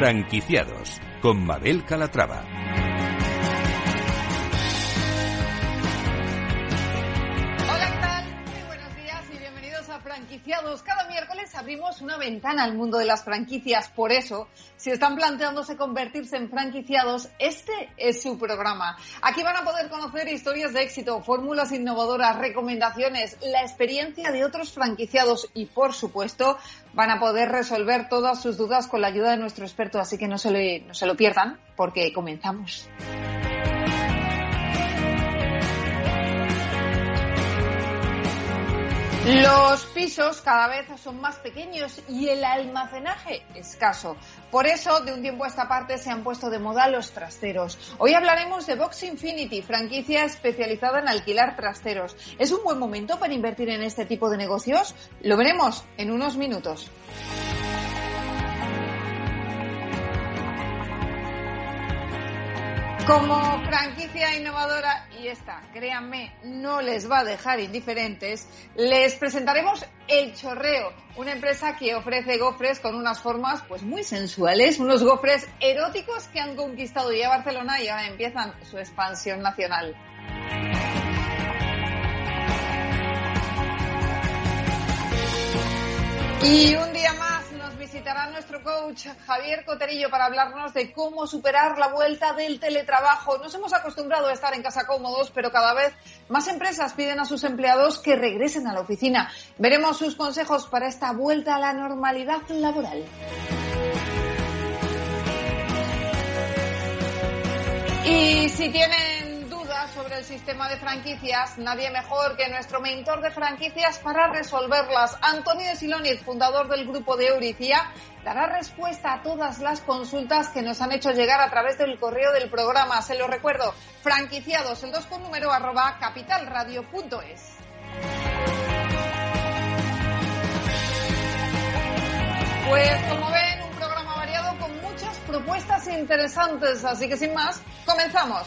Franquiciados con Mabel Calatrava. Hola, ¿qué tal? Muy buenos días y bienvenidos a Franquiciados. Cada miércoles abrimos una ventana al mundo de las franquicias. Por eso, si están planteándose convertirse en franquiciados, este es su programa. Aquí van a poder conocer historias de éxito, fórmulas innovadoras, recomendaciones, la experiencia de otros franquiciados y, por supuesto, van a poder resolver todas sus dudas con la ayuda de nuestro experto. Así que no se, le- no se lo pierdan porque comenzamos. Los pisos cada vez son más pequeños y el almacenaje escaso. Por eso, de un tiempo a esta parte, se han puesto de moda los trasteros. Hoy hablaremos de Box Infinity, franquicia especializada en alquilar trasteros. ¿Es un buen momento para invertir en este tipo de negocios? Lo veremos en unos minutos. Como franquicia innovadora, y esta, créanme, no les va a dejar indiferentes, les presentaremos El Chorreo, una empresa que ofrece gofres con unas formas pues muy sensuales, unos gofres eróticos que han conquistado ya Barcelona y ahora empiezan su expansión nacional. Y un día más visitará nuestro coach Javier Coterillo para hablarnos de cómo superar la vuelta del teletrabajo. Nos hemos acostumbrado a estar en casa cómodos, pero cada vez más empresas piden a sus empleados que regresen a la oficina. Veremos sus consejos para esta vuelta a la normalidad laboral. Y si tienen dudas sobre el sistema de franquicias, nadie mejor que nuestro mentor de franquicias para resolverlas. Antonio Siloniz, fundador del grupo de Euricia, dará respuesta a todas las consultas que nos han hecho llegar a través del correo del programa. Se lo recuerdo, franquiciados, el 2 con número arroba capitalradio.es. Pues como ven, un programa variado con muchas propuestas interesantes, así que sin más, comenzamos.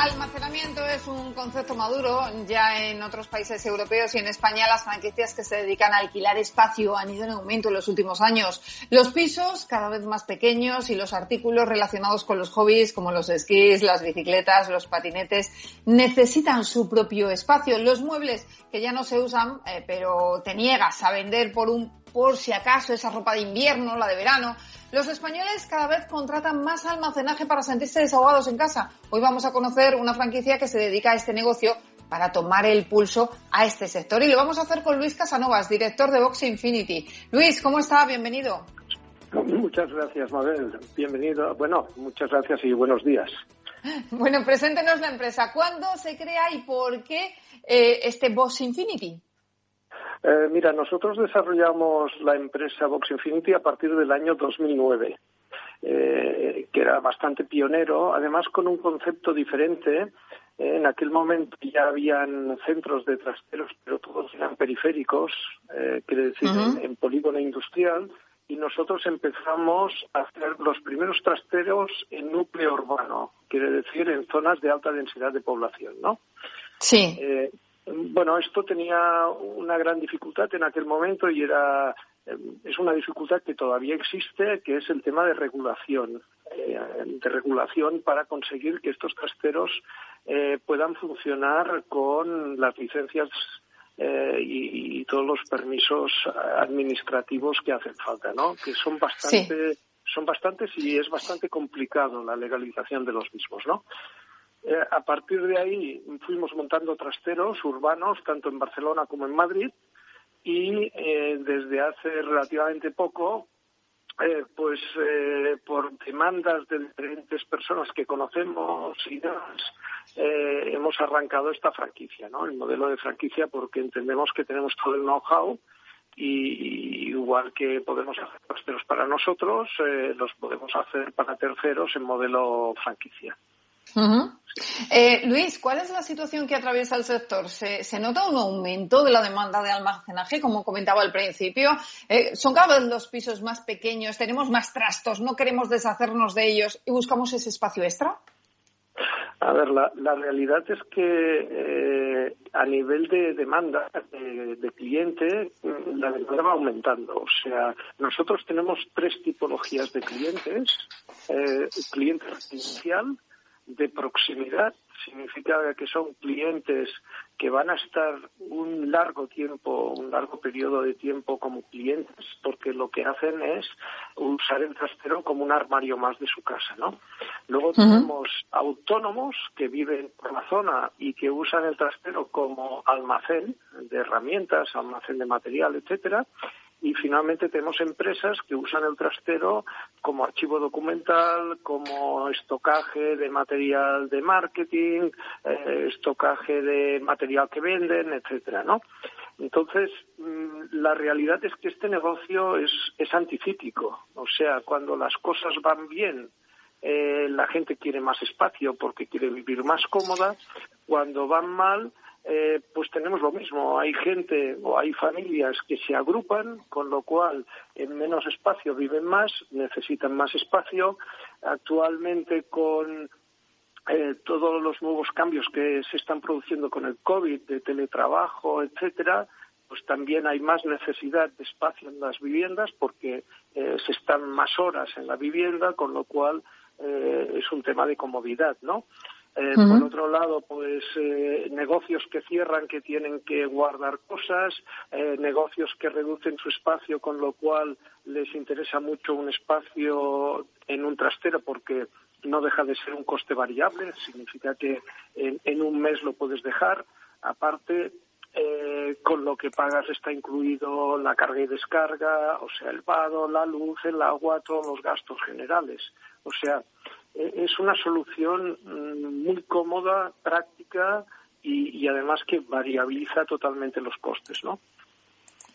almacenamiento es un concepto maduro ya en otros países europeos y en España las franquicias que se dedican a alquilar espacio han ido en aumento en los últimos años. Los pisos cada vez más pequeños y los artículos relacionados con los hobbies como los esquís, las bicicletas, los patinetes necesitan su propio espacio. Los muebles que ya no se usan eh, pero te niegas a vender por un por si acaso esa ropa de invierno, la de verano. Los españoles cada vez contratan más almacenaje para sentirse desahogados en casa. Hoy vamos a conocer una franquicia que se dedica a este negocio para tomar el pulso a este sector. Y lo vamos a hacer con Luis Casanovas, director de Box Infinity. Luis, ¿cómo está? Bienvenido. Muchas gracias, Mabel. Bienvenido. Bueno, muchas gracias y buenos días. Bueno, preséntenos la empresa. ¿Cuándo se crea y por qué eh, este Box Infinity? Eh, mira, nosotros desarrollamos la empresa Box Infinity a partir del año 2009, eh, que era bastante pionero, además con un concepto diferente. Eh, en aquel momento ya habían centros de trasteros, pero todos eran periféricos, eh, quiere decir, en, en polígono industrial, y nosotros empezamos a hacer los primeros trasteros en núcleo urbano, quiere decir, en zonas de alta densidad de población, ¿no? Sí. Bueno, esto tenía una gran dificultad en aquel momento y era eh, es una dificultad que todavía existe, que es el tema de regulación, eh, de regulación para conseguir que estos trasteros eh, puedan funcionar con las licencias eh, y, y todos los permisos administrativos que hacen falta, ¿no? Que son bastante son bastantes y es bastante complicado la legalización de los mismos, ¿no? Eh, a partir de ahí fuimos montando trasteros urbanos, tanto en Barcelona como en Madrid, y eh, desde hace relativamente poco, eh, pues eh, por demandas de diferentes personas que conocemos y demás, eh, hemos arrancado esta franquicia, ¿no? El modelo de franquicia porque entendemos que tenemos todo el know-how y, igual que podemos hacer trasteros para nosotros, eh, los podemos hacer para terceros en modelo franquicia. Eh, Luis, ¿cuál es la situación que atraviesa el sector? ¿Se, nota un aumento de la demanda de almacenaje, como comentaba al principio? Eh, ¿Son cada vez los pisos más pequeños? ¿Tenemos más trastos? ¿No queremos deshacernos de ellos y buscamos ese espacio extra? A ver, la, realidad es que eh, a nivel de demanda de, cliente, la demanda va aumentando. O sea, nosotros tenemos tres tipologías de clientes. Eh, cliente residencial, de proximidad significa que son clientes que van a estar un largo tiempo, un largo periodo de tiempo como clientes, porque lo que hacen es usar el trastero como un armario más de su casa, ¿no? Luego tenemos autónomos que viven por la zona y que usan el trastero como almacén de herramientas, almacén de material, etcétera, y finalmente tenemos empresas que usan el trastero como archivo documental, como estocaje de material de marketing, eh, estocaje de material que venden, etcétera, ¿no? Entonces, mm, la realidad es que este negocio es, es anticíclico. O sea, cuando las cosas van bien, eh, la gente quiere más espacio porque quiere vivir más cómoda. Cuando van mal, eh, pues tenemos lo mismo. Hay gente o hay familias que se agrupan, con lo cual en menos espacio viven más, necesitan más espacio. Actualmente con eh, todos los nuevos cambios que se están produciendo con el COVID, de teletrabajo, etcétera, pues también hay más necesidad de espacio en las viviendas porque eh, se están más horas en la vivienda, con lo cual es un tema de comodidad, ¿no? Eh, por otro lado, pues eh, negocios que cierran, que tienen que guardar cosas, eh, negocios que reducen su espacio, con lo cual les interesa mucho un espacio en un trastero porque no deja de ser un coste variable, significa que en, un mes lo puedes dejar. Aparte, con lo que pagas está incluido la carga y descarga, o sea, el vado, la luz, el agua, todos los gastos generales. O sea, eh, es una solución mm, muy cómoda, práctica y, además que variabiliza totalmente los costes, ¿no?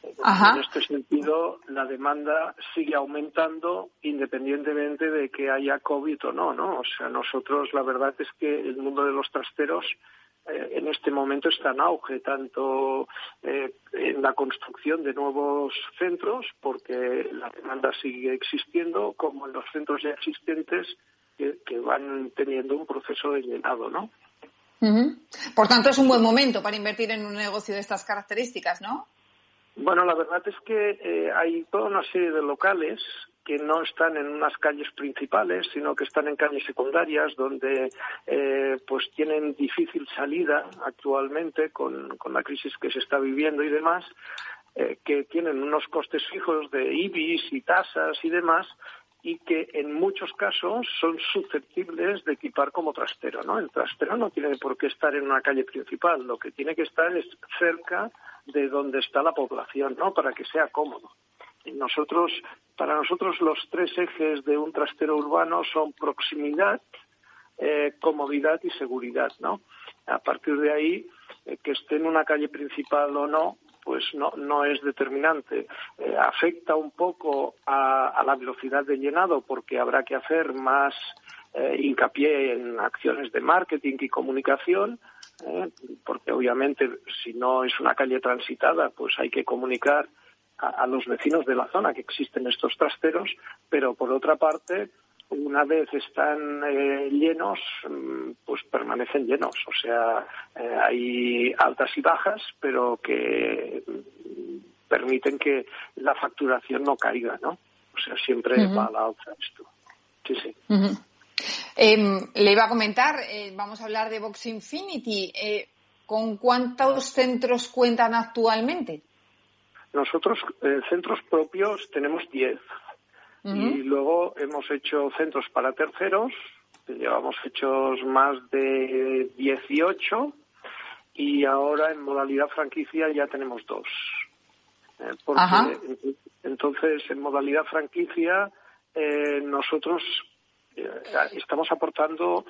En este sentido, la demanda sigue aumentando independientemente de que haya COVID o no, ¿no? O sea, nosotros la verdad es que el mundo de los trasteros eh, en este momento está en auge, tanto eh, en la construcción de nuevos centros, porque la demanda sigue existiendo, como en los centros ya existentes que, van teniendo un proceso de llenado, ¿no? Por tanto, es un buen momento para invertir en un negocio de estas características, ¿no? Bueno, la verdad es que eh, hay toda una serie de locales que no están en unas calles principales, sino que están en calles secundarias, donde eh, pues tienen difícil salida actualmente con, con, la crisis que se está viviendo y demás, eh, que tienen unos costes fijos de IBIS y tasas y demás, y que en muchos casos son susceptibles de equipar como trastero, ¿no? El trastero no tiene por qué estar en una calle principal, lo que tiene que estar es cerca de donde está la población, ¿no? Para que sea cómodo. Nosotros, para nosotros los tres ejes de un trastero urbano son proximidad, eh, comodidad y seguridad, ¿no? A partir de ahí, eh, que esté en una calle principal o no, pues no, no es determinante. Eh, afecta un poco a, la velocidad de llenado porque habrá que hacer más eh, hincapié en acciones de marketing y comunicación, eh, porque obviamente si no es una calle transitada, pues hay que comunicar a los vecinos de la zona que existen estos trasteros, pero por otra parte, una vez están eh, llenos, mm, pues permanecen llenos. O sea, eh, hay altas y bajas, pero que mm, permiten que la facturación no caiga, ¿no? O sea, siempre va a la alza esto. Sí, sí. Em, le iba a comentar, eh, vamos a hablar de Box Infinity. ¿Con cuántos centros cuentan actualmente? Nosotros, centros propios, tenemos 10. Y luego hemos hecho centros para terceros, llevamos hechos más de 18 y ahora en modalidad franquicia ya tenemos dos. Eh, porque entonces en modalidad franquicia eh, nosotros eh, estamos aportando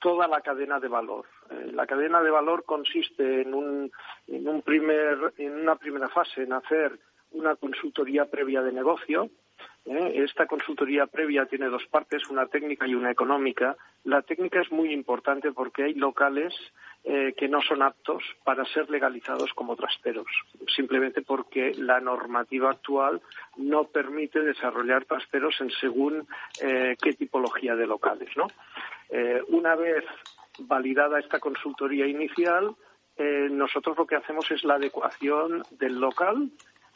toda la cadena de valor. la cadena de valor consiste en un, en un primer en una primera fase en hacer una consultoría previa de negocio ¿eh? Esta consultoría previa tiene dos partes, una técnica y una económica. La técnica es muy importante porque hay locales eh, que no son aptos para ser legalizados como trasteros, simplemente porque la normativa actual no permite desarrollar trasteros en según eh, qué tipología de locales. ¿no? una vez validada esta consultoría inicial, nosotros lo que hacemos es la adecuación del local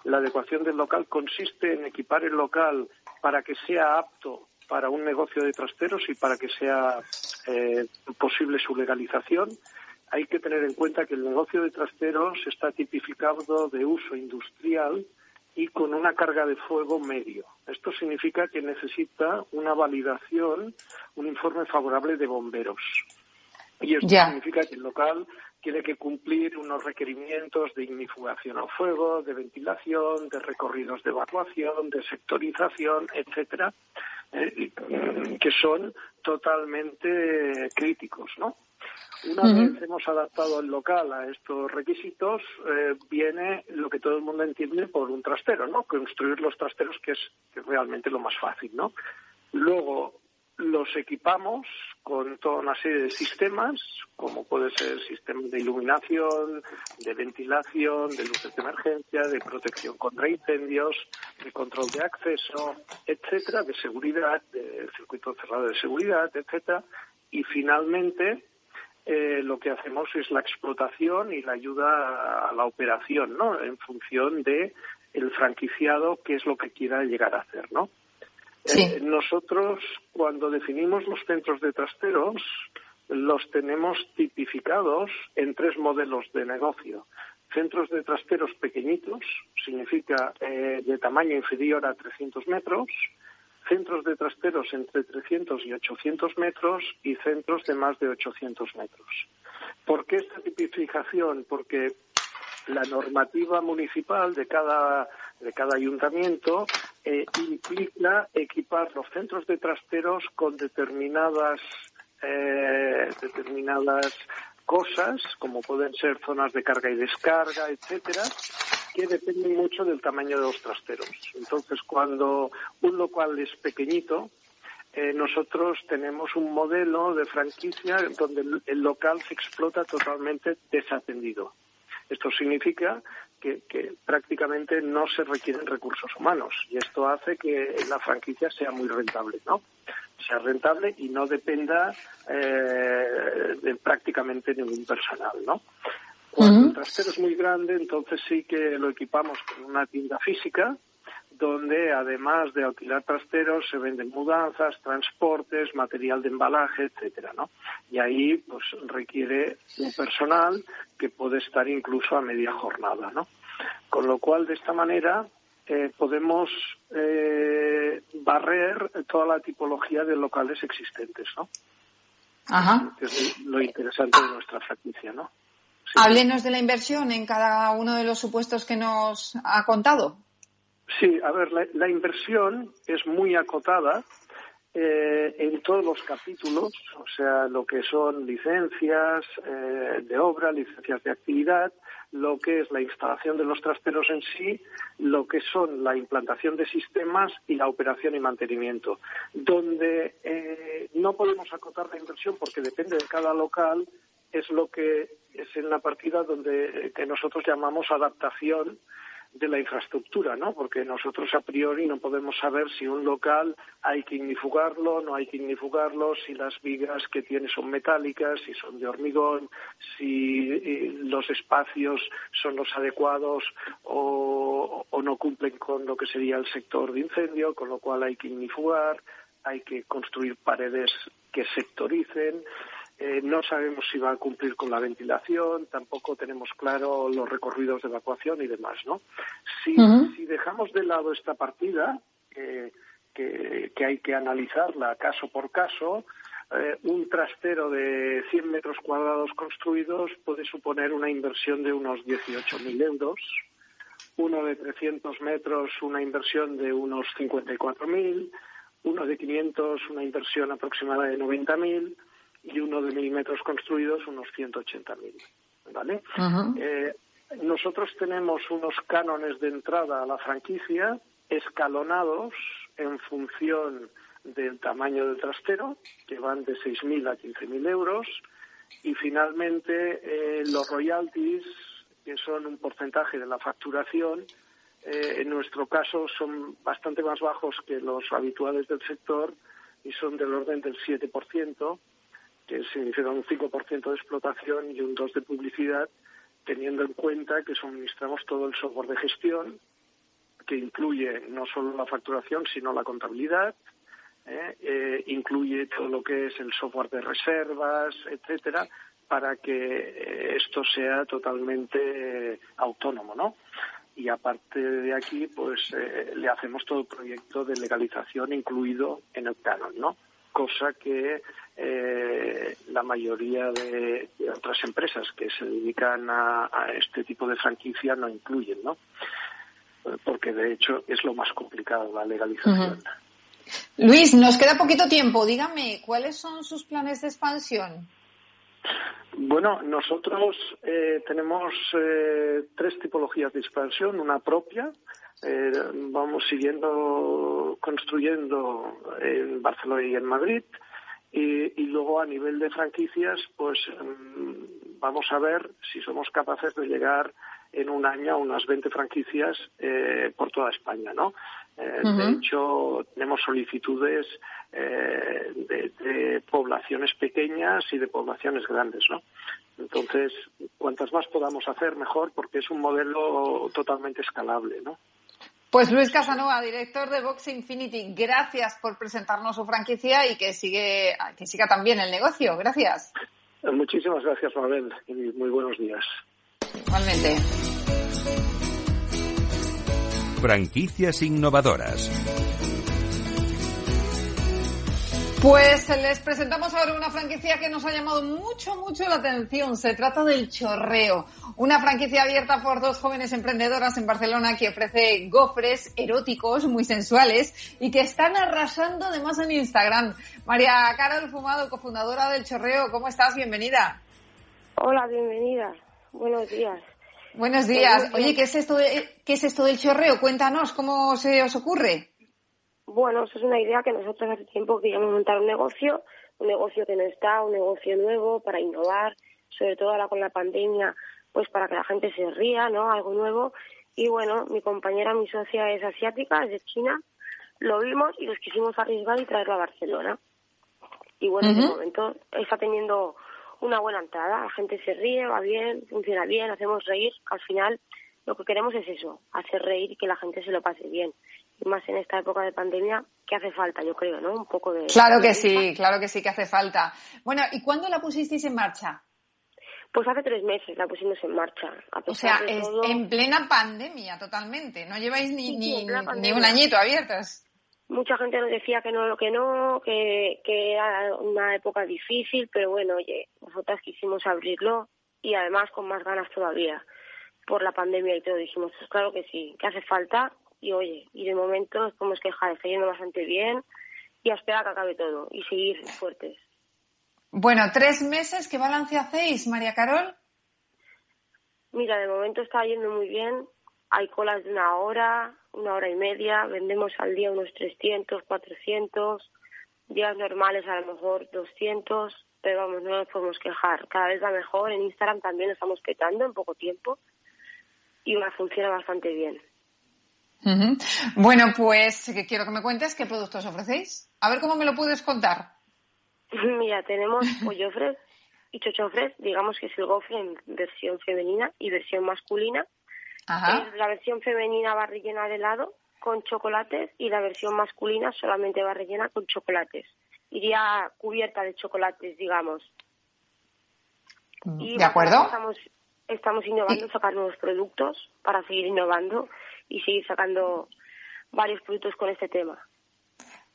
la adecuación del local consiste en equipar el local para que sea apto para un negocio de trasteros y para que sea eh, posible su legalización. Hay que tener en cuenta que el negocio de trasteros está tipificado de uso industrial y con una carga de fuego medio. Esto significa que necesita una validación, un informe favorable de bomberos. Y esto significa que el local tiene que cumplir unos requerimientos de ignifugación al fuego, de ventilación, de recorridos de evacuación, de sectorización, etcétera, eh, que son totalmente críticos, ¿no? Una vez hemos adaptado el local a estos requisitos, eh, viene lo que todo el mundo entiende por un trastero, ¿no? Construir los trasteros, que es, que es realmente lo más fácil, ¿no? Luego, los equipamos con toda una serie de sistemas, como puede ser sistemas de iluminación, de ventilación, de luces de emergencia, de protección contra incendios, de control de acceso, etcétera, de seguridad, de circuito cerrado de seguridad, etcétera, y finalmente eh, lo que hacemos es la explotación y la ayuda a la operación, ¿no? En función de el franquiciado qué es lo que quiera llegar a hacer, ¿no? Eh, nosotros, cuando definimos los centros de trasteros, los tenemos tipificados en tres modelos de negocio. Centros de trasteros pequeñitos, significa eh, de tamaño inferior a 300 metros, centros de trasteros entre 300 y 800 metros y centros de más de 800 metros. ¿Por qué esta tipificación? Porque la normativa municipal de cada, de cada ayuntamiento eh, implica equipar los centros de trasteros con determinadas eh, determinadas cosas, como pueden ser zonas de carga y descarga, etcétera, que dependen mucho del tamaño de los trasteros. Entonces, cuando un local es pequeñito, eh, nosotros tenemos un modelo de franquicia donde el local se explota totalmente desatendido. Esto significa que, prácticamente no se requieren recursos humanos y esto hace que la franquicia sea muy rentable, ¿no? Sea rentable y no dependa eh, de prácticamente ningún personal, ¿no? Cuando el trastero es muy grande, entonces sí que lo equipamos con una tienda física, donde además de alquilar trasteros se venden mudanzas, transportes, material de embalaje, etcétera, ¿no? Y ahí pues requiere un personal que puede estar incluso a media jornada, ¿no? Con lo cual de esta manera eh, podemos eh, barrer toda la tipología de locales existentes, ¿no? Ajá. Es lo interesante de nuestra franquicia, ¿no? Háblenos de la inversión en cada uno de los supuestos que nos ha contado. Sí, a ver, la, inversión es muy acotada eh, en todos los capítulos, o sea, lo que son licencias eh, de obra, licencias de actividad, lo que es la instalación de los trasteros en sí, lo que son la implantación de sistemas y la operación y mantenimiento. Donde eh, no podemos acotar la inversión porque depende de cada local, es lo que es en la partida donde que nosotros llamamos adaptación de la infraestructura, ¿no? Porque nosotros a priori no podemos saber si un local hay que ignifugarlo, no hay que ignifugarlo, si las vigas que tiene son metálicas, si son de hormigón, si eh, los espacios son los adecuados o, o no cumplen con lo que sería el sector de incendio, con lo cual hay que ignifugar, hay que construir paredes que sectoricen. Eh, no sabemos si va a cumplir con la ventilación, tampoco tenemos claro los recorridos de evacuación y demás, ¿no? Si, dejamos de lado esta partida, que, hay que analizarla caso por caso, eh, un trastero de 100 metros cuadrados construidos puede suponer una inversión de unos 18.000 euros, uno de 300 metros una inversión de unos 54.000, uno de 500 una inversión aproximada de 90.000 y uno de mil metros construidos unos 180.000. ¿vale? Eh, nosotros tenemos unos cánones de entrada a la franquicia escalonados en función del tamaño del trastero, que van de 6.000 a 15.000 euros, y finalmente eh, los royalties, que son un porcentaje de la facturación, eh, en nuestro caso son bastante más bajos que los habituales del sector y son del orden del 7%, que significa un 5% de explotación y un 2% de publicidad, teniendo en cuenta que suministramos todo el software de gestión, que incluye no solo la facturación, sino la contabilidad, ¿eh? Eh, incluye todo lo que es el software de reservas, etcétera, para que eh, esto sea totalmente autónomo, ¿no? Y aparte de aquí, pues le hacemos todo el proyecto de legalización incluido en el canon, ¿no? Cosa que la mayoría de, otras empresas que se dedican a, este tipo de franquicia no incluyen, ¿no? Porque de hecho es lo más complicado la legalización. Luis, nos queda poquito tiempo. Dígame, ¿cuáles son sus planes de expansión? Bueno, nosotros eh, tenemos eh, tres tipologías de expansión, una propia. Eh, vamos siguiendo construyendo en Barcelona y en Madrid. Y, y, luego a nivel de franquicias, pues mm, vamos a ver si somos capaces de llegar en un año a unas 20 franquicias por toda España, ¿no? Eh, de hecho, tenemos solicitudes eh, de, poblaciones pequeñas y de poblaciones grandes, ¿no? Entonces, cuantas más podamos hacer, mejor, porque es un modelo totalmente escalable, ¿no? Pues Luis Casanova, director de Box Infinity, gracias por presentarnos su franquicia y que sigue que siga también el negocio. Gracias. Muchísimas gracias, Mabel, y muy buenos días. Igualmente. Franquicias innovadoras. Pues les presentamos ahora una franquicia que nos ha llamado mucho, mucho la atención. Se trata del Chorreo, una franquicia abierta por dos jóvenes emprendedoras en Barcelona que ofrece gofres eróticos muy sensuales y que están arrasando además en Instagram. María Carol Fumado, cofundadora del Chorreo, ¿cómo estás? Bienvenida. Hola, bienvenida. Buenos días. Buenos días. Oye, ¿qué es esto qué es esto del chorreo? Cuéntanos, ¿cómo se os ocurre? Bueno, eso es una idea que nosotros hace tiempo queríamos montar un negocio, un negocio que no está, un negocio nuevo para innovar, sobre todo ahora con la pandemia, pues para que la gente se ría, ¿no? Algo nuevo. Y bueno, mi compañera, mi socia es asiática, es de China, lo vimos y nos quisimos arriesgar y traerlo a Barcelona. Y bueno, en momento está teniendo una buena entrada. La gente se ríe, va bien, funciona bien, hacemos reír. Al final lo que queremos es eso, hacer reír y que la gente se lo pase bien. Más en esta época de pandemia, que hace falta, yo creo, ¿no? Un poco de... Claro que sí, claro que sí que hace falta. Bueno, ¿y cuándo la pusisteis en marcha? Pues hace tres meses la pusimos en marcha. o sea, es en plena pandemia totalmente. No lleváis ni, ni, ni un añito abiertos mucha gente nos decía que no, que no, que, que era una época difícil, pero bueno, oye, nosotras quisimos abrirlo y además con más ganas todavía por la pandemia y todo. Dijimos, pues claro que sí, que hace falta y oye, y de momento nos podemos quejar, está yendo bastante bien y a esperar que acabe todo y seguir fuertes. Bueno, tres meses, ¿qué balance hacéis, María Carol? Mira, de momento está yendo muy bien. Hay colas de una hora, una hora y media, vendemos al día unos 300, 400, días normales a lo mejor 200, pero vamos, no nos podemos quejar. Cada vez va mejor, en Instagram también lo estamos petando en poco tiempo y va, funciona bastante bien. Bueno, pues quiero que me cuentes qué productos ofrecéis. A ver cómo me lo puedes contar. Mira, tenemos pollofres y chochofres, digamos que es el gofre en versión femenina y versión masculina la versión femenina va rellena de helado con chocolates y la versión masculina solamente va rellena con chocolates. Iría cubierta de chocolates, digamos. Mm, ¿De acuerdo? Estamos, estamos innovando, sacar nuevos productos para seguir innovando y seguir sacando varios productos con este tema.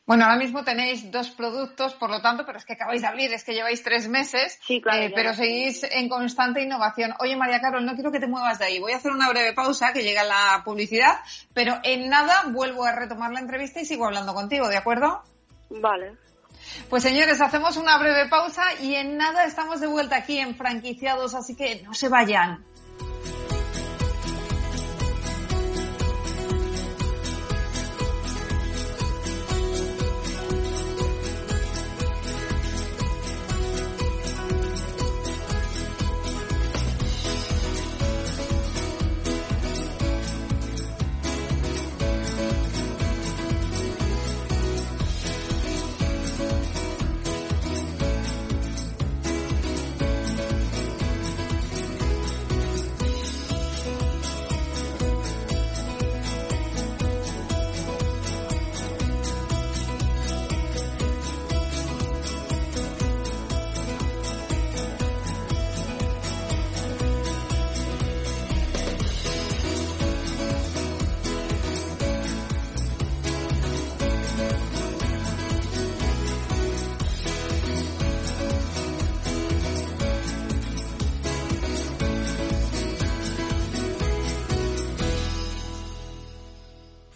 Bueno, ahora mismo tenéis dos productos, por lo tanto, pero es que acabáis de abrir, es que lleváis tres meses, sí, claro, eh, pero seguís en constante innovación. Oye, María Carol, no quiero que te muevas de ahí. Voy a hacer una breve pausa, que llega la publicidad, pero en nada vuelvo a retomar la entrevista y sigo hablando contigo, ¿de acuerdo? Vale. Pues señores, hacemos una breve pausa y en nada estamos de vuelta aquí en franquiciados, así que no se vayan.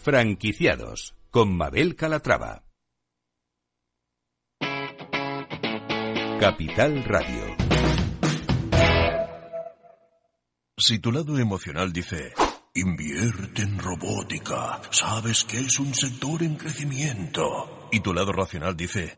Franquiciados con Mabel Calatrava. Capital Radio. Si tu lado emocional dice, invierte en robótica, sabes que es un sector en crecimiento, y tu lado racional dice,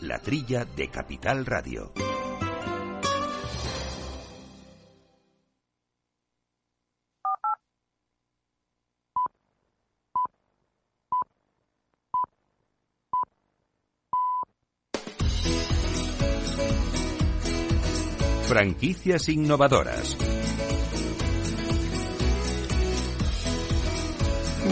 la trilla de Capital Radio. Franquicias innovadoras.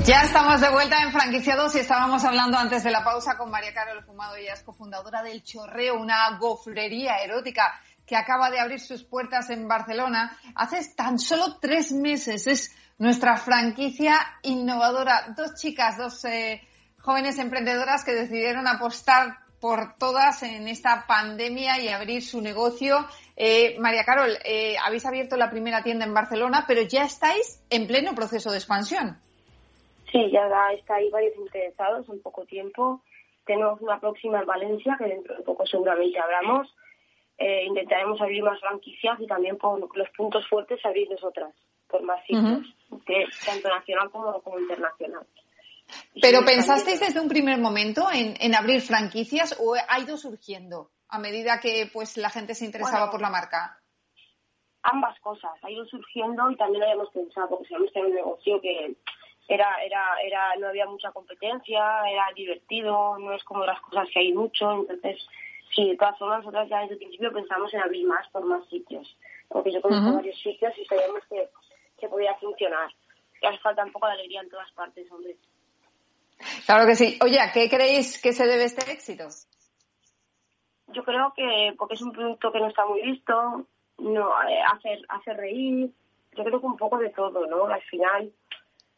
Ya estamos de vuelta en franquiciados y estábamos hablando antes de la pausa con María Carol Fumado, ella es cofundadora del Chorreo, una gofrería erótica que acaba de abrir sus puertas en Barcelona hace tan solo tres meses. Es nuestra franquicia innovadora. Dos chicas, dos eh, jóvenes emprendedoras que decidieron apostar por todas en esta pandemia y abrir su negocio. Eh, María Carol, eh, habéis abierto la primera tienda en Barcelona, pero ya estáis en pleno proceso de expansión. Sí, ya está ahí varios interesados en poco tiempo. Tenemos una próxima en Valencia, que dentro de poco seguramente abramos. Eh, intentaremos abrir más franquicias y también por los puntos fuertes abrir otras, por más sitios, tanto nacional como, como internacional. ¿Pero pensasteis desde un primer momento en, abrir franquicias o ha ido surgiendo a medida que pues la gente se interesaba por la marca? Ambas cosas, ha ido surgiendo y también lo habíamos pensado, porque sabemos que era un negocio que era, era, era, no había mucha competencia, era divertido, no es como las cosas que hay mucho, entonces sí, de todas formas nosotros ya desde el principio pensamos en abrir más por más sitios, porque yo conozco varios sitios y sabíamos que, que podía funcionar. Y hace falta un poco de alegría en todas partes, hombre. Claro que sí. Oye, ¿a qué creéis que se debe este éxito? Yo creo que porque es un producto que no está muy visto, no eh, hace, hace reír, yo creo que un poco de todo, ¿no? Al final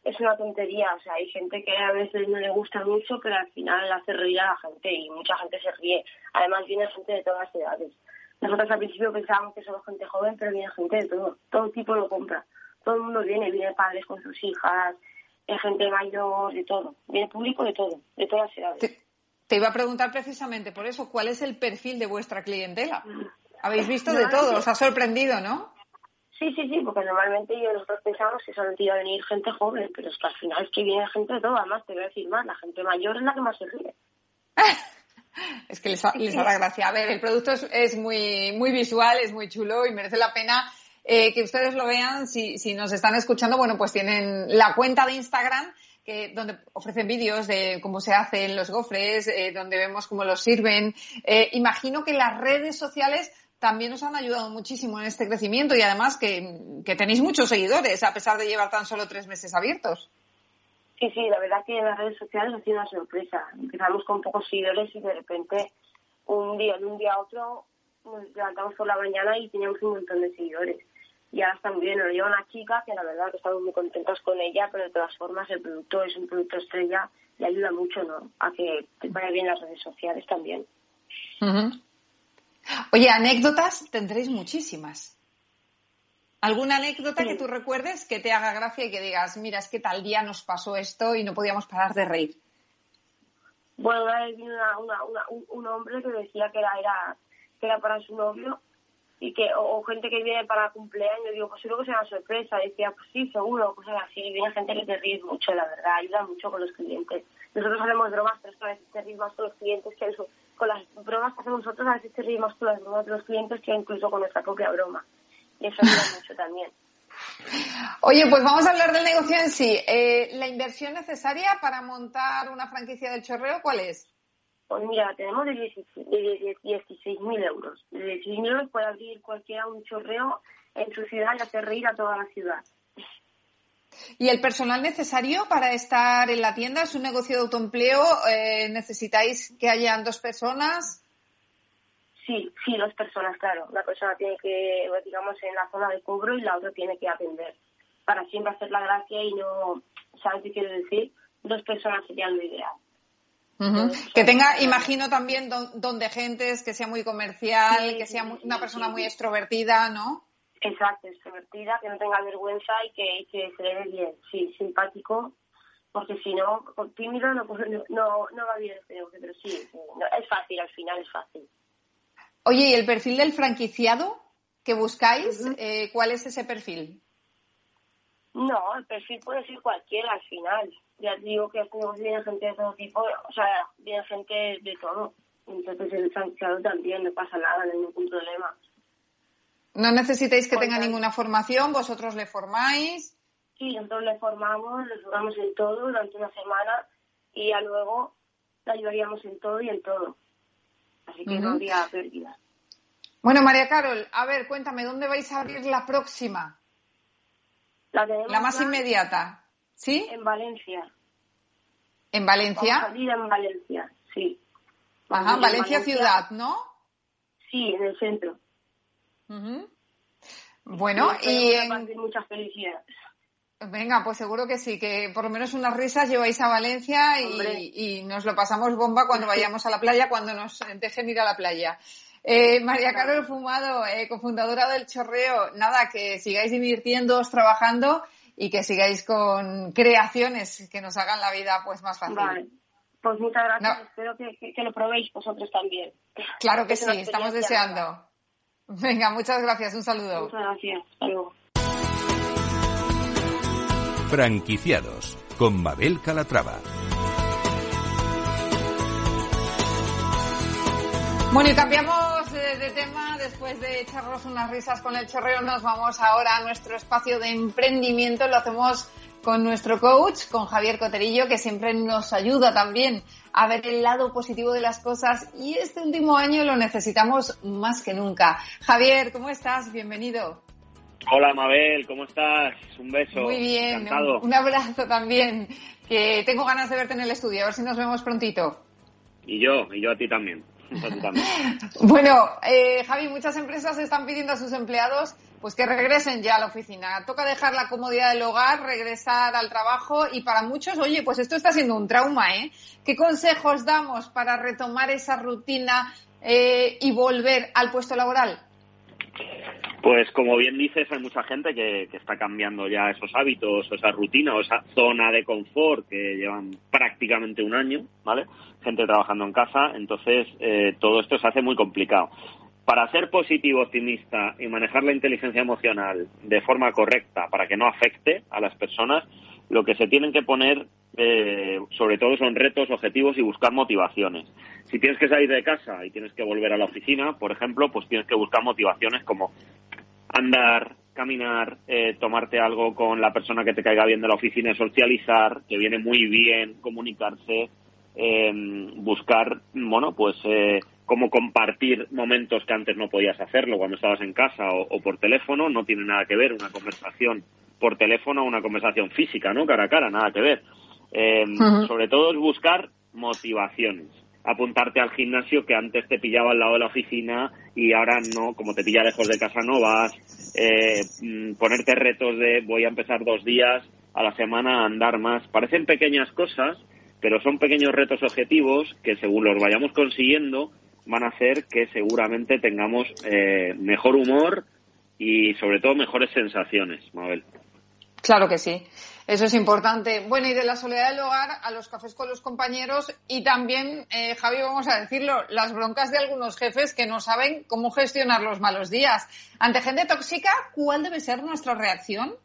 es una tontería, o sea, hay gente que a veces no le gusta mucho, pero al final hace reír a la gente y mucha gente se ríe. Además viene gente de todas las edades. Nosotros al principio pensábamos que somos gente joven, pero viene gente de todo, todo tipo lo compra. Todo el mundo viene, viene padres con sus hijas, gente mayor, de todo. Viene público de todo, de todas las edades. Te, iba a preguntar precisamente por eso, ¿cuál es el perfil de vuestra clientela? Habéis visto de todo, os ha sorprendido, ¿no? Sí, sí, sí, porque normalmente yo nosotros pensamos que solamente iba a venir gente joven, pero es que al final es que viene gente de todo, además te voy a decir más, la gente mayor es la que más se ríe. es que les, les hará gracia. A ver, el producto es, es, muy, muy visual, es muy chulo y merece la pena eh, que ustedes lo vean. Si, si nos están escuchando, bueno, pues tienen la cuenta de Instagram que, donde ofrecen vídeos de cómo se hacen los gofres, eh, donde vemos cómo los sirven. Eh, imagino que las redes sociales también os han ayudado muchísimo en este crecimiento y además que, que, tenéis muchos seguidores a pesar de llevar tan solo tres meses abiertos. Sí, sí, la verdad que en las redes sociales ha sido una sorpresa. Empezamos con pocos seguidores y de repente un día, de un día a otro nos levantamos por la mañana y teníamos un montón de seguidores. Y ahora está muy bien, lo lleva una chica que la verdad que estamos muy contentos con ella, pero de todas formas el producto es un producto estrella y ayuda mucho ¿no? a que te vaya bien las redes sociales también. Oye, anécdotas tendréis muchísimas. ¿Alguna anécdota que tú recuerdes que te haga gracia y que digas, mira, es que tal día nos pasó esto y no podíamos parar de reír? Bueno, una vez vino un, hombre que decía que era, era, que era para su novio y que o, gente que viene para cumpleaños, digo, pues seguro que sea una sorpresa. Decía, pues sí, seguro, cosas así. Viene gente que te ríe mucho, la verdad, ayuda mucho con los clientes. Nosotros hacemos bromas, pero es que a veces te ríes más con los clientes que eso. Con las bromas que hacemos nosotros, a veces te ríes más con las bromas de los clientes que incluso con nuestra propia broma. Y eso ayuda mucho también. Oye, pues vamos a hablar del negocio en sí. Eh, ¿La inversión necesaria para montar una franquicia del chorreo cuál es? Pues mira, tenemos de 16.000 euros. De 16.000 euros puede abrir cualquiera un chorreo en su ciudad y hacer reír a toda la ciudad. ¿Y el personal necesario para estar en la tienda? ¿Es un negocio de autoempleo? Eh, ¿Necesitáis que hayan dos personas? Sí, sí, dos personas, claro. Una persona tiene que, digamos, en la zona de cobro y la otra tiene que atender. Para siempre hacer la gracia y no, ¿sabes qué quiero decir? Dos personas serían lo ideal. Que tenga, imagino también don, de gentes, que sea muy comercial, que sea una persona muy extrovertida, ¿no? Exacto, extrovertida, que no tenga vergüenza y que, que se le dé bien, sí, simpático, porque si no, tímido no, no, no va bien pero sí, es fácil, al final es fácil. Oye, ¿y el perfil del franquiciado que buscáis? Eh, ¿Cuál es ese perfil? No, el perfil puede ser cualquiera al final ya digo que viene gente de todo tipo, o sea, viene gente de todo. Entonces el franquiciado también no pasa nada, no hay ningún problema. ¿No necesitáis que tenga ninguna formación? ¿Vosotros le formáis? Sí, nosotros le formamos, le formamos en todo durante una semana y ya luego le ayudaríamos en todo y en todo. Así que no habría pérdida. Bueno, María Carol, a ver, cuéntame, ¿dónde vais a abrir la próxima? La, la más inmediata. ¿Sí? En Valencia. ¿En Valencia? Vamos en Valencia, sí. Ajá, Valencia, ciudad, ¿no? Sí, en el centro. Bueno, y, en... muchas felicidades. Venga, pues seguro que sí, que por lo menos unas risas lleváis a Valencia y, nos lo pasamos bomba cuando vayamos a la playa, cuando nos dejen ir a la playa. Eh, María Carol Fumado, eh, cofundadora del Chorreo, nada, que sigáis divirtiéndoos, trabajando y que sigáis con creaciones que nos hagan la vida pues más fácil. Vale. Pues muchas gracias. Espero que, que, lo probéis vosotros también. Claro que sí, estamos deseando. Venga, muchas gracias, un saludo. Muchas gracias, hasta. Franquiciados con Mabel Calatrava. Bueno, y cambiamos de tema. Después de echarnos unas risas con el chorreo, nos vamos ahora a nuestro espacio de emprendimiento. Lo hacemos con nuestro coach, con Javier Coterillo, que siempre nos ayuda también a ver el lado positivo de las cosas. Y este último año lo necesitamos más que nunca. Javier, ¿cómo estás? Bienvenido. Hola, Mabel, ¿cómo estás? Un beso. Muy bien, un abrazo también. Que tengo ganas de verte en el estudio, a ver si nos vemos prontito. Y yo, y yo a ti también. bueno, eh, Javi, muchas empresas están pidiendo a sus empleados pues que regresen ya a la oficina. Toca dejar la comodidad del hogar, regresar al trabajo y para muchos, oye, pues esto está siendo un trauma, ¿eh? ¿Qué consejos damos para retomar esa rutina eh, y volver al puesto laboral? Pues como bien dices, hay mucha gente que, está cambiando ya esos hábitos, esa rutina o esa zona de confort que llevan prácticamente un año, ¿vale? Gente trabajando en casa, entonces eh, todo esto se hace muy complicado. Para ser positivo, optimista y manejar la inteligencia emocional de forma correcta para que no afecte a las personas, lo que se tienen que poner eh, sobre todo son retos, objetivos y buscar motivaciones. Si tienes que salir de casa y tienes que volver a la oficina, por ejemplo, pues tienes que buscar motivaciones como andar, caminar, eh, tomarte algo con la persona que te caiga bien de la oficina, socializar, que viene muy bien comunicarse, eh, buscar, bueno, pues eh, cómo compartir momentos que antes no podías hacerlo cuando estabas en casa o, por teléfono, no tiene nada que ver una conversación por teléfono o una conversación física, ¿no? Cara a cara, nada que ver. Sobre todo es buscar motivaciones apuntarte al gimnasio que antes te pillaba al lado de la oficina y ahora no, como te pilla lejos de casa no vas, eh, mm, ponerte retos de voy a empezar dos días a la semana a andar más. Parecen pequeñas cosas, pero son pequeños retos objetivos que según los vayamos consiguiendo van a hacer que seguramente tengamos eh, mejor humor y sobre todo mejores sensaciones, Mabel. Claro que sí. Eso es importante. Bueno, y de la soledad del hogar a los cafés con los compañeros y también, eh, Javi, vamos a decirlo, las broncas de algunos jefes que no saben cómo gestionar los malos días. Ante gente tóxica, ¿cuál debe ser nuestra reacción?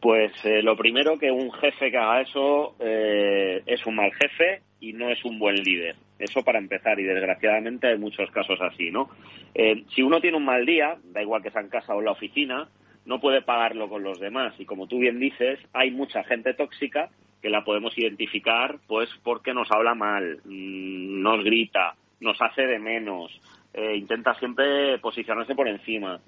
Pues eh, lo primero que un jefe que haga eso eh, es un mal jefe y no es un buen líder. Eso para empezar, y desgraciadamente hay muchos casos así, ¿no? si uno tiene un mal día, da igual que sea en casa o en la oficina, no puede pagarlo con los demás. Y como tú bien dices, hay mucha gente tóxica que la podemos identificar pues porque nos habla mal, mm, nos grita, nos hace de menos, eh, intenta siempre posicionarse por encima.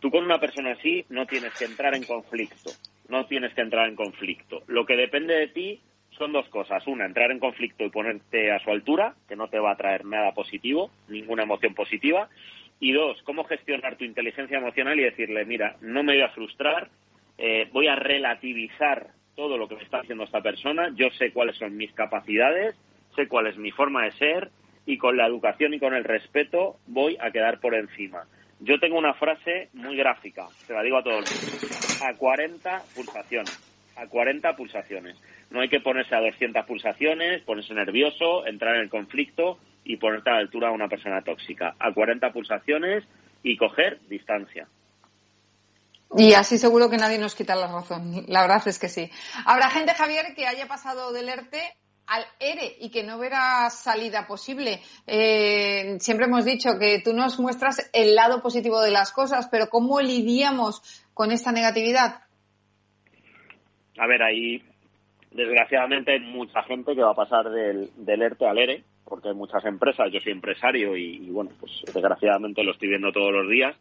Tú con una persona así no tienes que entrar en conflicto, no tienes que entrar en conflicto. Lo que depende de ti son dos cosas. Una, entrar en conflicto y ponerte a su altura, que no te va a traer nada positivo, ninguna emoción positiva. Y dos, cómo gestionar tu inteligencia emocional y decirle, mira, no me voy a frustrar, eh, voy a relativizar todo lo que me está haciendo esta persona, yo sé cuáles son mis capacidades, sé cuál es mi forma de ser y con la educación y con el respeto voy a quedar por encima. Yo tengo una frase muy gráfica, se la digo a todos, a 40 pulsaciones, a 40 pulsaciones. No hay que ponerse a 200 pulsaciones, ponerse nervioso, entrar en el conflicto, y ponerte a la altura de una persona tóxica. A 40 pulsaciones y coger distancia. Y así seguro que nadie nos quita la razón. La verdad es que sí. Habrá gente, Javier, que haya pasado del ERTE al ERE y que no verá salida posible. Eh, siempre hemos dicho que tú nos muestras el lado positivo de las cosas, pero ¿cómo lidiamos con esta negatividad? A ver, ahí desgraciadamente hay mucha gente que va a pasar del, del ERTE al ERE porque hay muchas empresas, yo soy empresario y, bueno, pues desgraciadamente lo estoy viendo todos los días,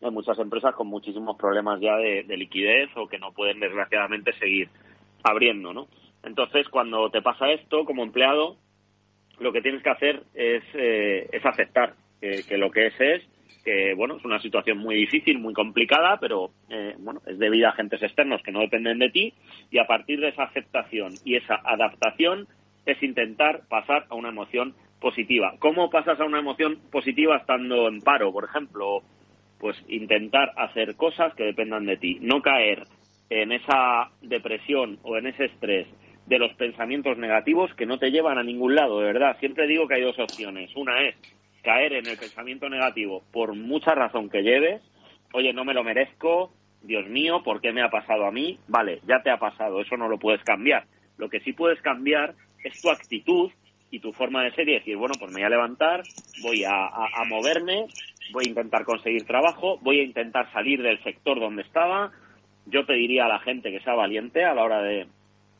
hay muchas empresas con muchísimos problemas ya de, liquidez o que no pueden desgraciadamente seguir abriendo, ¿no? Entonces, cuando te pasa esto como empleado, lo que tienes que hacer es, eh, es aceptar que, lo que es es que bueno es una situación muy difícil, muy complicada, pero eh, bueno es debido a agentes externos que no dependen de ti y a partir de esa aceptación y esa adaptación es intentar pasar a una emoción positiva. ¿Cómo pasas a una emoción positiva estando en paro, por ejemplo? Pues intentar hacer cosas que dependan de ti, no caer en esa depresión o en ese estrés de los pensamientos negativos que no te llevan a ningún lado, de verdad. Siempre digo que hay dos opciones. Una es caer en el pensamiento negativo por mucha razón que lleves. Oye, no me lo merezco. Dios mío, ¿por qué me ha pasado a mí? Vale, ya te ha pasado, eso no lo puedes cambiar. Lo que sí puedes cambiar es tu actitud y tu forma de ser y decir, bueno, pues me voy a levantar, voy a, moverme, voy a intentar conseguir trabajo, voy a intentar salir del sector donde estaba. Yo pediría a la gente que sea valiente a la hora de,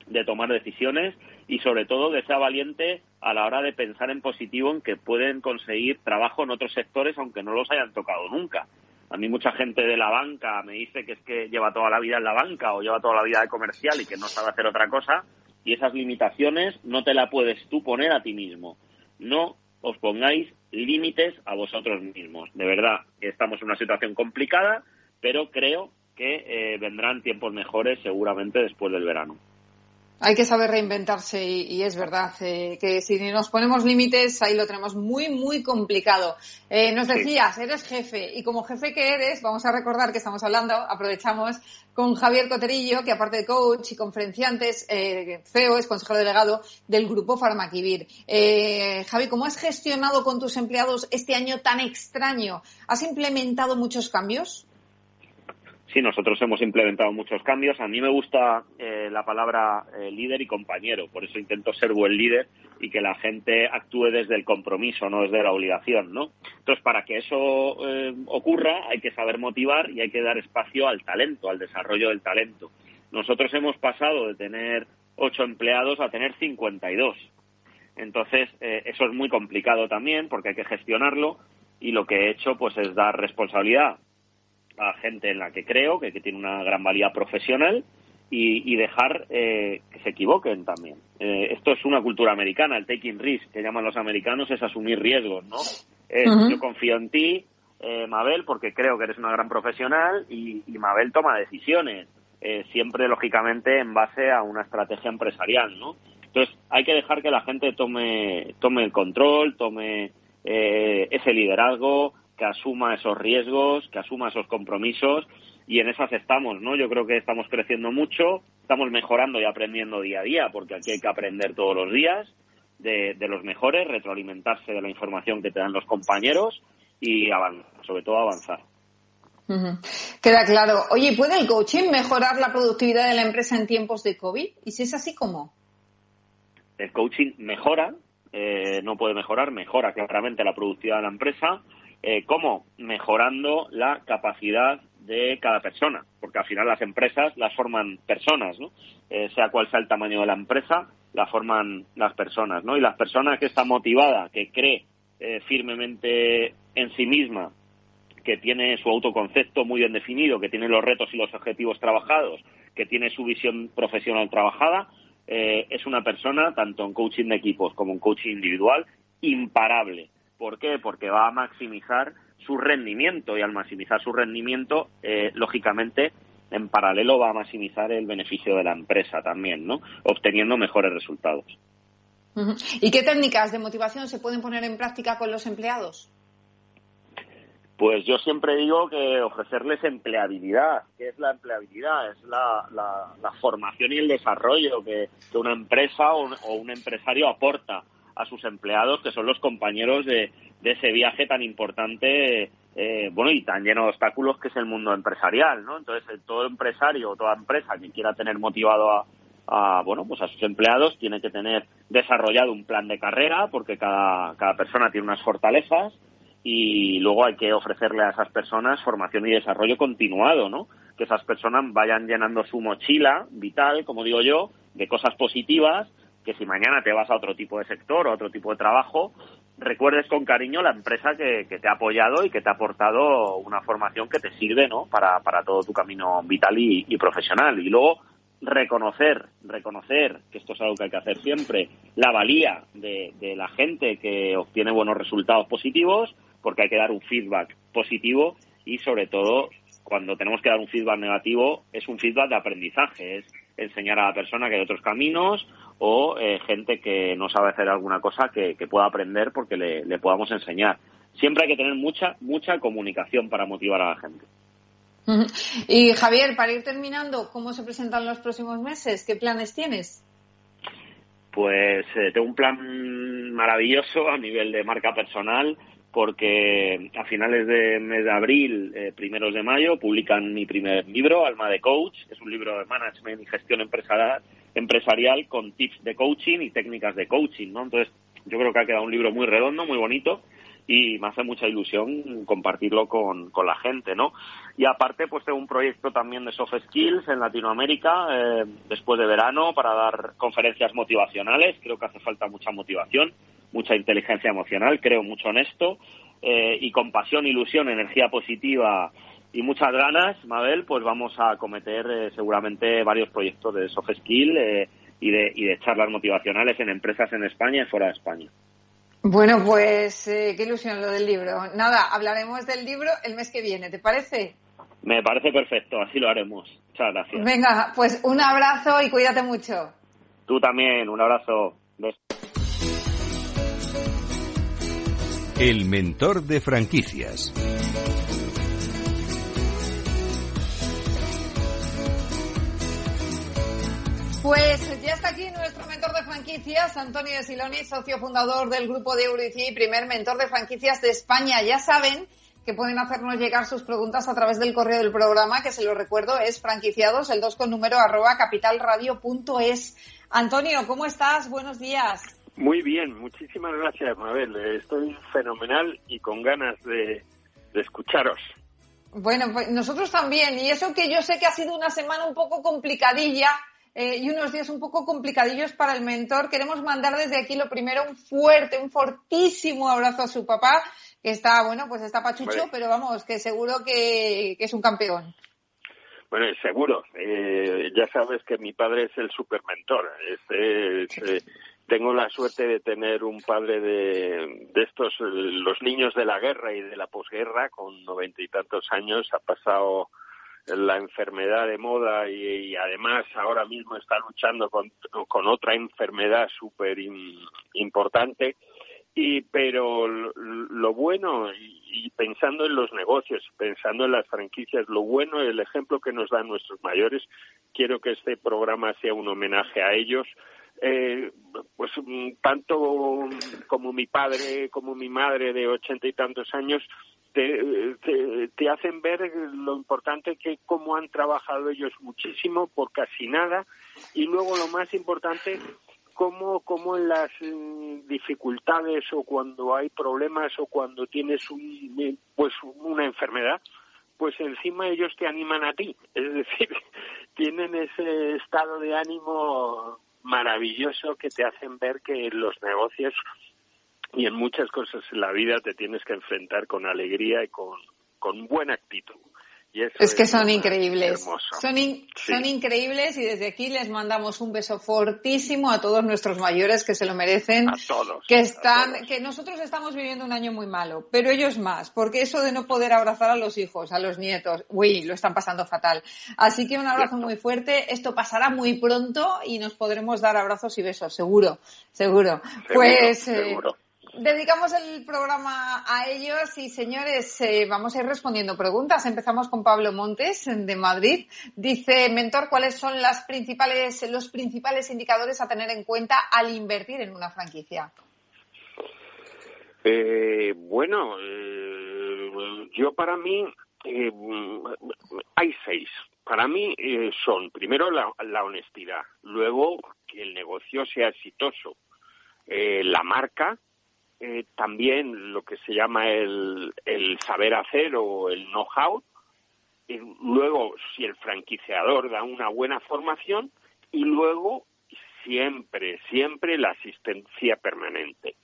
de tomar decisiones y sobre todo que sea valiente a la hora de pensar en positivo en que pueden conseguir trabajo en otros sectores aunque no los hayan tocado nunca. A mí mucha gente de la banca me dice que es que lleva toda la vida en la banca o lleva toda la vida de comercial y que no sabe hacer otra cosa y esas limitaciones no te las puedes tú poner a ti mismo. No os pongáis límites a vosotros mismos. De verdad, estamos en una situación complicada, pero creo que eh, vendrán tiempos mejores seguramente después del verano. Hay que saber reinventarse y, es verdad eh, que si nos ponemos límites ahí lo tenemos muy, muy complicado. Eh, nos decías, eres jefe y como jefe que eres, vamos a recordar que estamos hablando, aprovechamos con Javier Coterillo, que aparte de coach y conferenciantes, eh, CEO, es consejero delegado del grupo Farmaquivir. Eh, Javi, ¿cómo has gestionado con tus empleados este año tan extraño? ¿Has implementado muchos cambios? Sí, nosotros hemos implementado muchos cambios. A mí me gusta eh, la palabra eh, líder y compañero, por eso intento ser buen líder y que la gente actúe desde el compromiso, no desde la obligación, ¿no? Entonces, para que eso eh, ocurra, hay que saber motivar y hay que dar espacio al talento, al desarrollo del talento. Nosotros hemos pasado de tener ocho empleados a tener 52. Entonces, eso es muy complicado también porque hay que gestionarlo y lo que he hecho pues es dar responsabilidad a gente en la que creo, que, tiene una gran valía profesional y, dejar eh, que se equivoquen también. Eh, esto es una cultura americana, el taking risk, que llaman los americanos, es asumir riesgos, ¿no? Yo confío en ti, eh, Mabel, porque creo que eres una gran profesional y, Mabel toma decisiones, siempre lógicamente en base a una estrategia empresarial, ¿no? Entonces hay que dejar que la gente tome, tome el control, tome ese liderazgo, que asuma esos riesgos, que asuma esos compromisos y en esas estamos, ¿no? Yo creo que estamos creciendo mucho, estamos mejorando y aprendiendo día a día, porque aquí hay que aprender todos los días de, los mejores, retroalimentarse de la información que te dan los compañeros y sobre todo avanzar. Queda claro. Oye, ¿puede el coaching mejorar la productividad de la empresa en tiempos de COVID? Y si es así, ¿cómo? El coaching mejora, eh, no puede mejorar, mejora claramente la productividad de la empresa eh, ¿Cómo? Mejorando la capacidad de cada persona, porque al final las empresas las forman personas, ¿no? Eh, sea cual sea el tamaño de la empresa, la forman las personas, ¿no? Y las personas que está motivada, que cree eh, firmemente en sí misma, que tiene su autoconcepto muy bien definido, que tiene los retos y los objetivos trabajados, que tiene su visión profesional trabajada, es una persona, tanto en coaching de equipos como en coaching individual, imparable ¿Por qué? Porque va a maximizar su rendimiento y al maximizar su rendimiento, eh, lógicamente, en paralelo va a maximizar el beneficio de la empresa también, ¿no? Obteniendo mejores resultados. ¿Y qué técnicas de motivación se pueden poner en práctica con los empleados? Pues yo siempre digo que ofrecerles empleabilidad. ¿Qué es la empleabilidad? Es la, formación y el desarrollo que, una empresa o un empresario aporta a sus empleados, que son los compañeros de, ese viaje tan importante, eh, bueno, y tan lleno de obstáculos que es el mundo empresarial, ¿no? Entonces, eh, todo empresario o toda empresa que quiera tener motivado a, bueno, pues a sus empleados tiene que tener desarrollado un plan de carrera, porque cada, cada persona tiene unas fortalezas, y luego hay que ofrecerle a esas personas formación y desarrollo continuado, ¿no? Que esas personas vayan llenando su mochila vital, como digo yo, de cosas positivas que si mañana te vas a otro tipo de sector o otro tipo de trabajo, recuerdes con cariño la empresa que, te ha apoyado y que te ha aportado una formación que te sirve ¿no? para, para todo tu camino vital y, profesional. Y luego reconocer, reconocer, que esto es algo que hay que hacer siempre, la valía de, de la gente que obtiene buenos resultados positivos, porque hay que dar un feedback positivo y sobre todo cuando tenemos que dar un feedback negativo es un feedback de aprendizaje, es enseñar a la persona que hay otros caminos o eh, gente que no sabe hacer alguna cosa que, pueda aprender porque le, podamos enseñar. Siempre hay que tener mucha, mucha comunicación para motivar a la gente. Y Javier, para ir terminando, ¿cómo se presentan los próximos meses? ¿Qué planes tienes? Pues eh, tengo un plan maravilloso a nivel de marca personal porque a finales de mes de abril, eh, primeros de mayo, publican mi primer libro, Alma de Coach. Es un libro de management y gestión empresarial, empresarial con tips de coaching y técnicas de coaching, ¿no? Entonces, yo creo que ha quedado un libro muy redondo, muy bonito y me hace mucha ilusión compartirlo con, con la gente, ¿no? Y aparte, pues tengo un proyecto también de soft skills en Latinoamérica eh, después de verano para dar conferencias motivacionales. Creo que hace falta mucha motivación, mucha inteligencia emocional, creo mucho en esto eh, y con pasión, ilusión, energía positiva y muchas ganas, Mabel, pues vamos a cometer eh, seguramente varios proyectos de soft skill y, de, y de charlas motivacionales en empresas en España y fuera de España. Bueno, pues eh, qué ilusión lo del libro. Nada, hablaremos del libro el mes que viene, ¿te parece? Me parece perfecto, así lo haremos. Muchas gracias. Venga, pues un abrazo y cuídate mucho. Tú también, un abrazo. El mentor de franquicias. Pues ya está aquí nuestro mentor de franquicias, Antonio Siloni, socio fundador del grupo de Eurici y primer mentor de franquicias de España. Ya saben que pueden hacernos llegar sus preguntas a través del correo del programa, que se lo recuerdo, es franquiciados, el 2 con número arroba capitalradio.es. Antonio, ¿cómo estás? Buenos días. Muy bien, muchísimas gracias, Mabel. Estoy fenomenal y con ganas de, de escucharos. Bueno, pues nosotros también. Y eso que yo sé que ha sido una semana un poco complicadilla eh, y unos días un poco complicadillos para el mentor. Queremos mandar desde aquí lo primero un fuerte, un fortísimo abrazo a su papá, que está, bueno, pues está pachucho, pero vamos, que seguro que, es un campeón. Bueno, seguro. Eh, ya sabes que mi padre es el supermentor. Es, eh, tengo la suerte de tener un padre de, de estos, los niños de la guerra y de la posguerra, con noventa y tantos años, ha pasado la enfermedad de moda y, además ahora mismo está luchando con, con otra enfermedad súper importante. Y, pero lo, bueno, y, pensando en los negocios, pensando en las franquicias, lo bueno, el ejemplo que nos dan nuestros mayores, quiero que este programa sea un homenaje a ellos, eh, pues tanto como mi padre como mi madre de ochenta y tantos años te, te, hacen ver lo importante que cómo han trabajado ellos muchísimo por casi nada. Y luego lo más importante cómo, cómo en las mm, dificultades o cuando hay problemas o cuando tienes un, pues una enfermedad pues encima ellos te animan a ti. Es decir tienen ese estado de ánimo maravilloso que te hacen ver que los negocios y en muchas cosas en la vida te tienes que enfrentar con alegría y con, con buena actitud. Y es que son increíbles. Son, son increíbles y desde aquí les mandamos un beso fortísimo a todos nuestros mayores que se lo merecen. A todos. Que están, que nosotros estamos viviendo un año muy malo, pero ellos más, porque eso de no poder abrazar a los hijos, a los nietos, uy, lo están pasando fatal. Así que un abrazo muy fuerte. Esto pasará muy pronto y nos podremos dar abrazos y besos, seguro, seguro. pues, eh, seguro dedicamos el programa a ellos y señores, eh, vamos a ir respondiendo preguntas. Empezamos con Pablo Montes de Madrid. Dice, mentor, ¿cuáles son las principales, los principales indicadores a tener en cuenta al invertir en una franquicia? Eh, bueno, eh, yo para mí hay seis. Para mí son, primero, la, la honestidad, luego que el negocio sea exitoso, la marca, eh, también lo que se llama el, saber hacer o el know-how. Luego, si el franquiciador da una buena formación y luego siempre, siempre la asistencia permanente.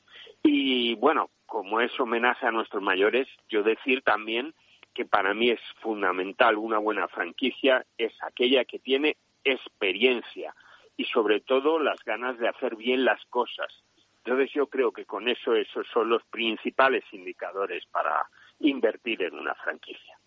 Y bueno, como es homenaje a nuestros mayores, yo decir también que para mí es fundamental una buena franquicia es aquella que tiene experiencia y sobre todo las ganas de hacer bien las cosas entonces yo creo que con eso esos son los principales indicadores para invertir en una franquicia.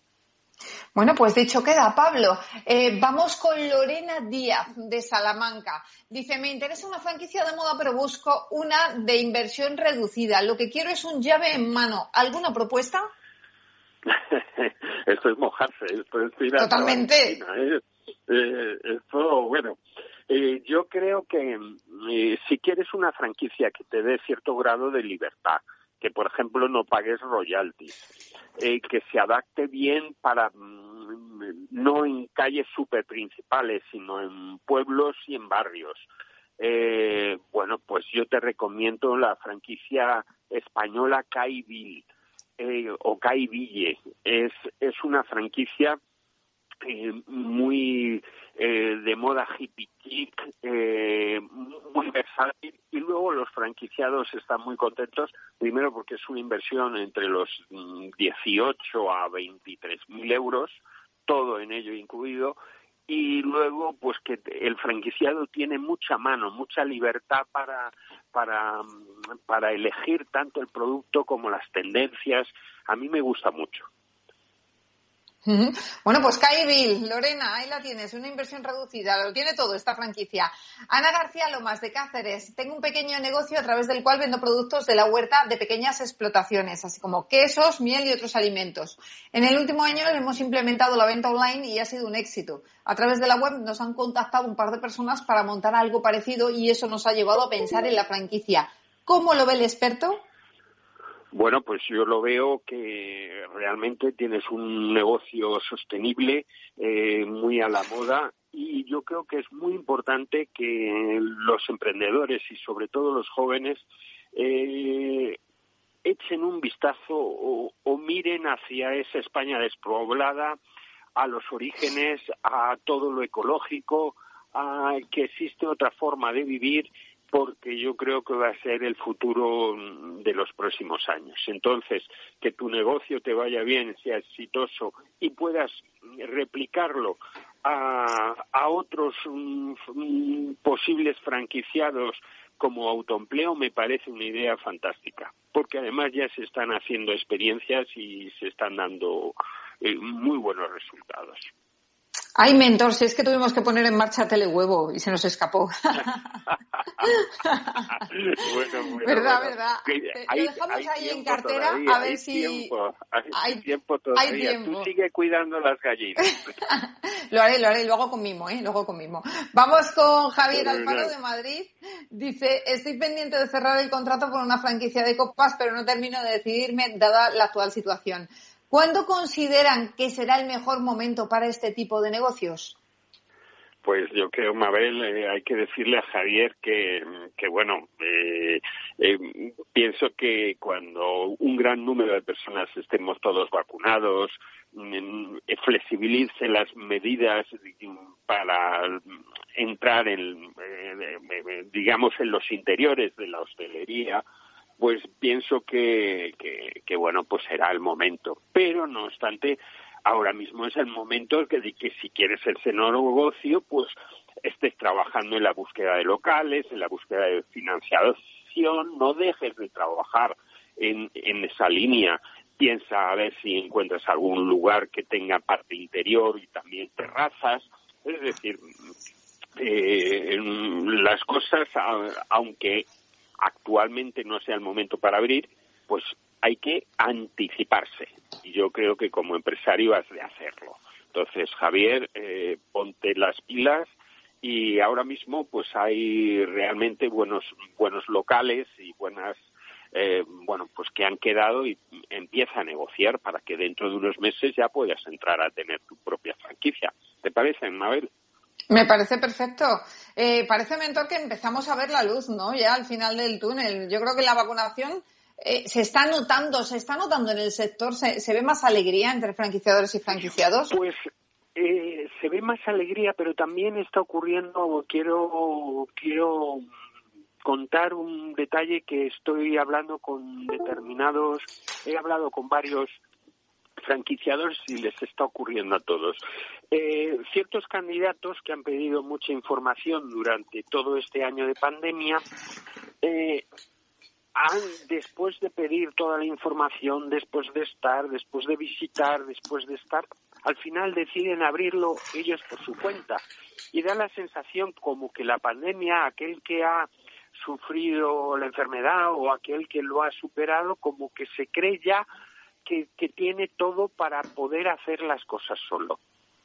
Bueno, pues dicho queda, Pablo. Eh, vamos con Lorena Díaz de Salamanca. Dice, me interesa una franquicia de moda, pero busco una de inversión reducida. Lo que quiero es un llave en mano. ¿Alguna propuesta? esto es mojarse, esto es Totalmente. ¿eh? Eh, esto, bueno, eh, yo creo que eh, si quieres una franquicia que te dé cierto grado de libertad, que por ejemplo no pagues royalties, eh, que se adapte bien para mm, no en calles super principales, sino en pueblos y en barrios, eh, bueno, pues yo te recomiendo la franquicia española Caiville eh, o Caiville. Es, es una franquicia eh, muy eh, de moda hippie chic, eh, muy versátil y luego los franquiciados están muy contentos, primero porque es una inversión entre los 18 mm, a 23 mil euros, todo en ello incluido, y luego pues que el franquiciado tiene mucha mano, mucha libertad para para para elegir tanto el producto como las tendencias. A mí me gusta mucho. Bueno, pues Bill, Lorena, ahí la tienes, una inversión reducida, lo tiene todo esta franquicia. Ana García Lomas de Cáceres, tengo un pequeño negocio a través del cual vendo productos de la huerta de pequeñas explotaciones, así como quesos, miel y otros alimentos. En el último año hemos implementado la venta online y ha sido un éxito. A través de la web nos han contactado un par de personas para montar algo parecido y eso nos ha llevado a pensar en la franquicia. ¿Cómo lo ve el experto? Bueno, pues yo lo veo que realmente tienes un negocio sostenible, eh, muy a la moda y yo creo que es muy importante que los emprendedores y sobre todo los jóvenes eh, echen un vistazo o, o miren hacia esa España despoblada, a los orígenes, a todo lo ecológico, a que existe otra forma de vivir porque yo creo que va a ser el futuro de los próximos años. Entonces, que tu negocio te vaya bien, sea exitoso y puedas replicarlo a, otros mm, posibles franquiciados como autoempleo me parece una idea fantástica, porque además ya se están haciendo experiencias y se están dando eh, muy buenos resultados. Ay, mentor, si es que tuvimos que poner en marcha Telehuevo y se nos escapó. bueno, verdad, verdad. lo dejamos ahí en cartera a ver si hay, tiempo todavía. Tú sigue cuidando las gallinas. lo haré, lo haré, luego con mimo, ¿eh? Luego con mimo. Vamos con Javier Alfaro de Madrid. Dice, estoy pendiente de cerrar el contrato por una franquicia de copas, pero no termino de decidirme dada la actual situación. ¿Cuándo consideran que será el mejor momento para este tipo de negocios? Pues yo creo, Mabel, eh, hay que decirle a Javier que, bueno, eh, eh, pienso que cuando un gran número de personas estemos todos vacunados, mm, flexibilice las medidas para entrar en, digamos, en los interiores de la hostelería, pues pienso que, que, bueno, pues será el momento. Pero, no obstante, ahora mismo es el momento que, que si quieres ser negocio, pues estés trabajando en la búsqueda de locales, en la búsqueda de financiación, no dejes de trabajar en, en esa línea. Piensa a ver si encuentras algún lugar que tenga parte interior y también terrazas. Es decir, eh, las cosas, aunque actualmente no sea el momento para abrir, pues hay que anticiparse. Y yo creo que como empresario has de hacerlo. Entonces, Javier, eh, ponte las pilas y ahora mismo pues hay realmente buenos buenos locales y buenas eh, bueno pues que han quedado y empieza a negociar para que dentro de unos meses ya puedas entrar a tener tu propia franquicia. ¿Te parece, Mabel? Me parece perfecto. Eh, parece, mentor, que empezamos a ver la luz, ¿no? Ya al final del túnel. Yo creo que la vacunación eh, se está notando, se está notando en el sector, se, ve más alegría entre franquiciadores y franquiciados. Pues eh, se ve más alegría, pero también está ocurriendo, quiero, quiero contar un detalle que estoy hablando con determinados, he hablado con varios franquiciadores y les está ocurriendo a todos. Eh, ciertos candidatos que han pedido mucha información durante todo este año de pandemia eh, han, después de pedir toda la información, después de estar, después de visitar, después de estar, al final deciden abrirlo ellos por su cuenta. Y da la sensación como que la pandemia, aquel que ha sufrido la enfermedad o aquel que lo ha superado, como que se cree ya que, tiene todo para poder hacer las cosas solo.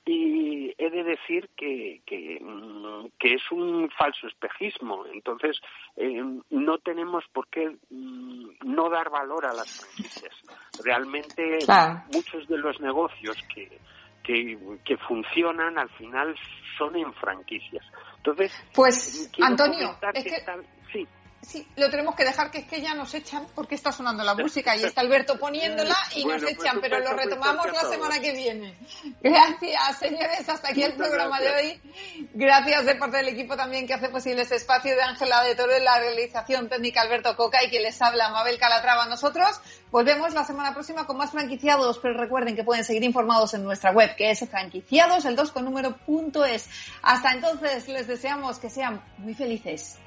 Y he de decir que, que, mm, es un falso espejismo. Entonces, eh, no tenemos por qué mm, no dar valor a las franquicias. Realmente, muchos de los negocios que, que, que funcionan al final son en franquicias. Entonces, pues Antonio, es que, sí. Sí, lo tenemos que dejar, que es que ya nos echan porque está sonando la música y está Alberto poniéndola y nos echan, pero lo retomamos la semana que viene. Gracias, señores, hasta aquí el programa de hoy. Gracias de parte del equipo también que hace posible este espacio de Ángela de Toro en la realización técnica Alberto Coca y que les habla Mabel Calatrava. Nosotros volvemos la semana próxima con más franquiciados, pero recuerden que pueden seguir informados en nuestra web, que es franquiciados, el 2 con número punto es. Hasta entonces les deseamos que sean muy felices.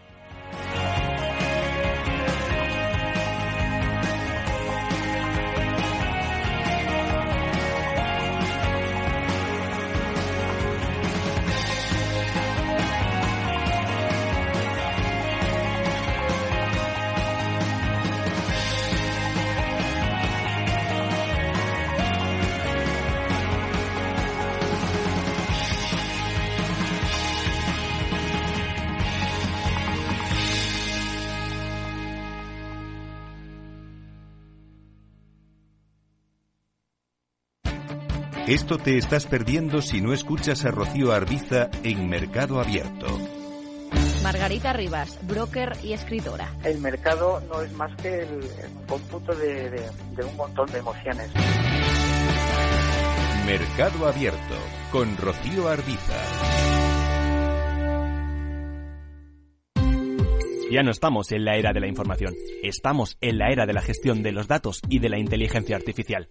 Esto te estás perdiendo si no escuchas a Rocío Arbiza en Mercado Abierto. Margarita Rivas, broker y escritora. El mercado no es más que el, cómputo de, de un montón de emociones. Mercado Abierto con Rocío Arbiza. Ya no estamos en la era de la información, estamos en la era de la gestión de los datos y de la inteligencia artificial.